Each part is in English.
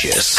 Sanchez.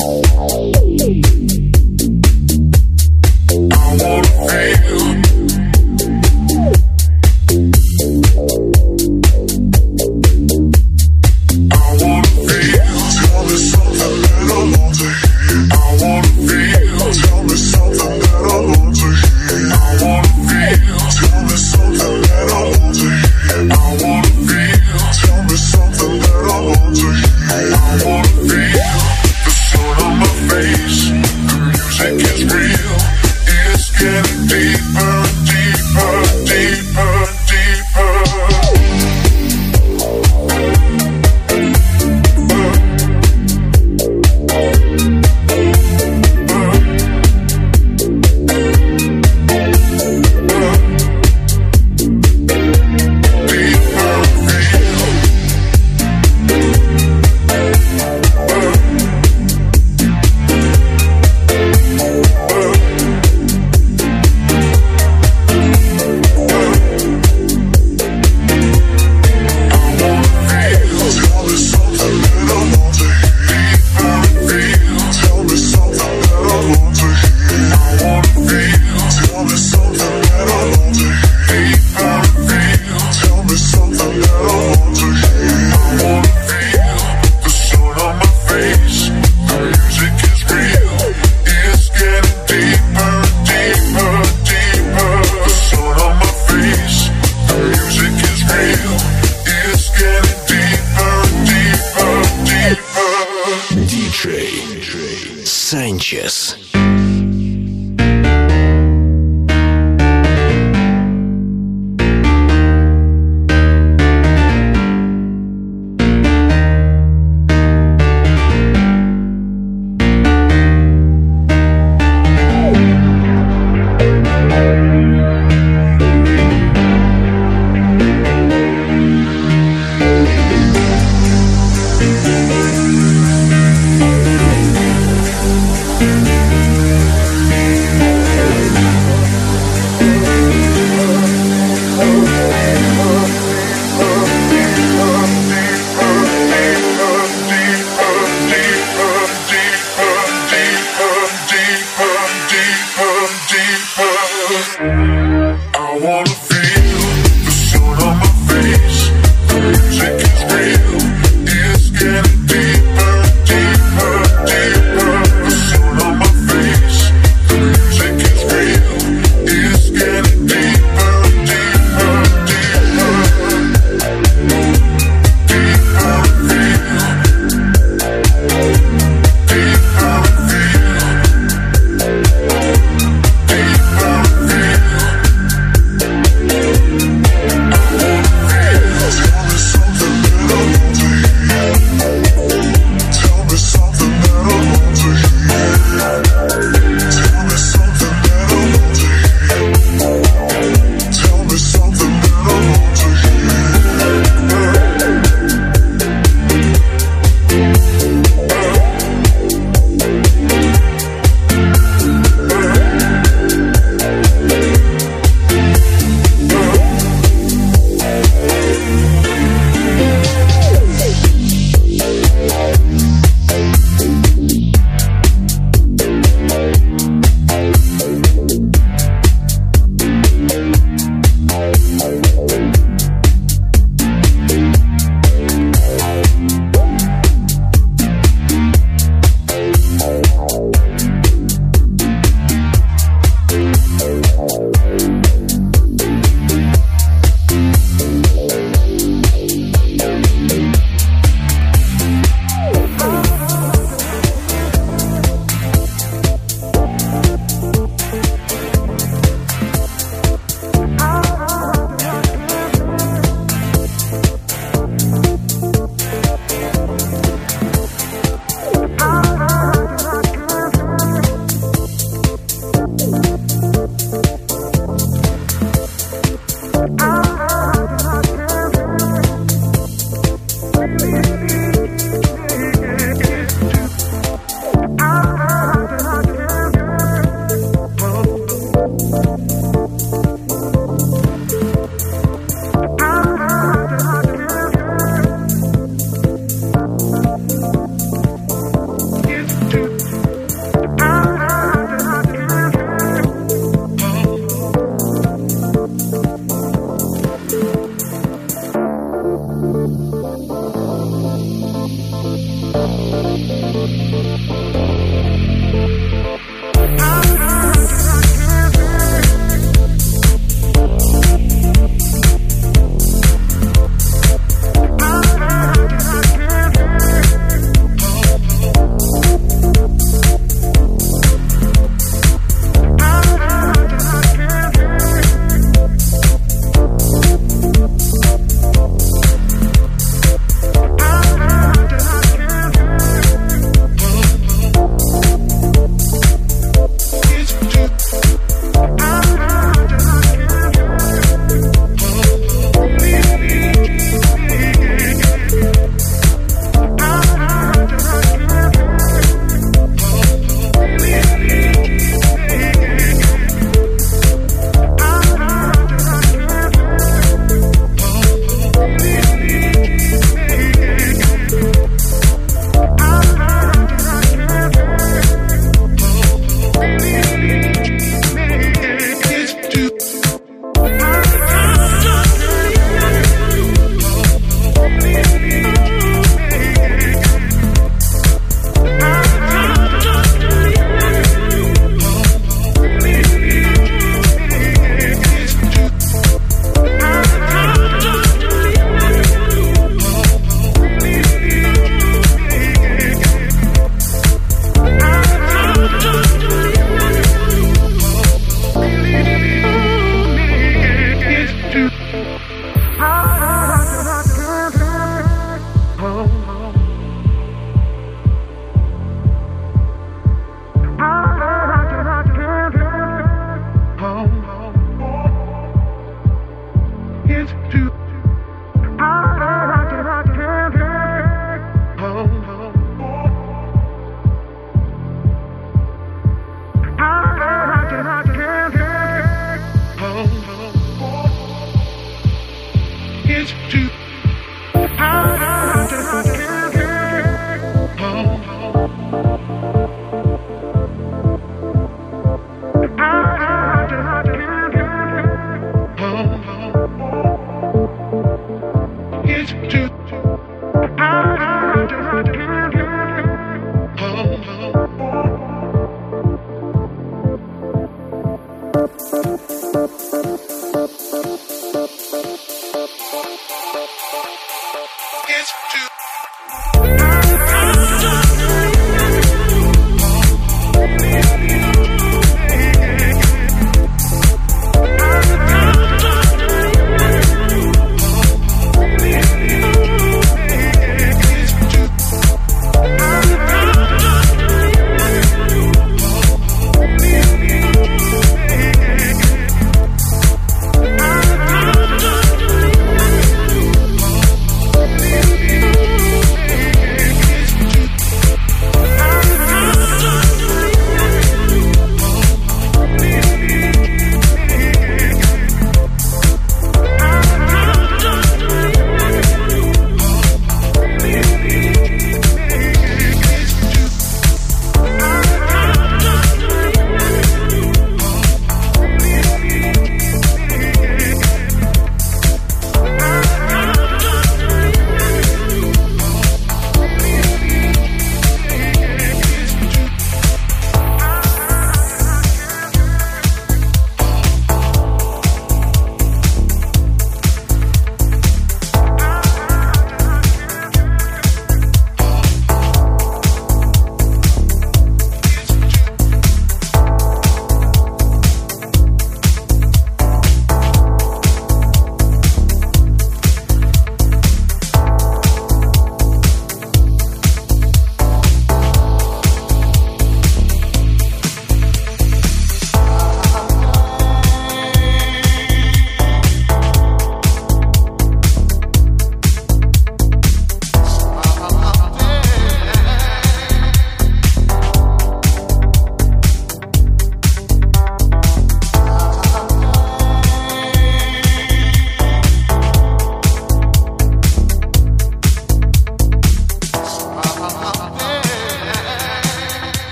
Mm-hmm.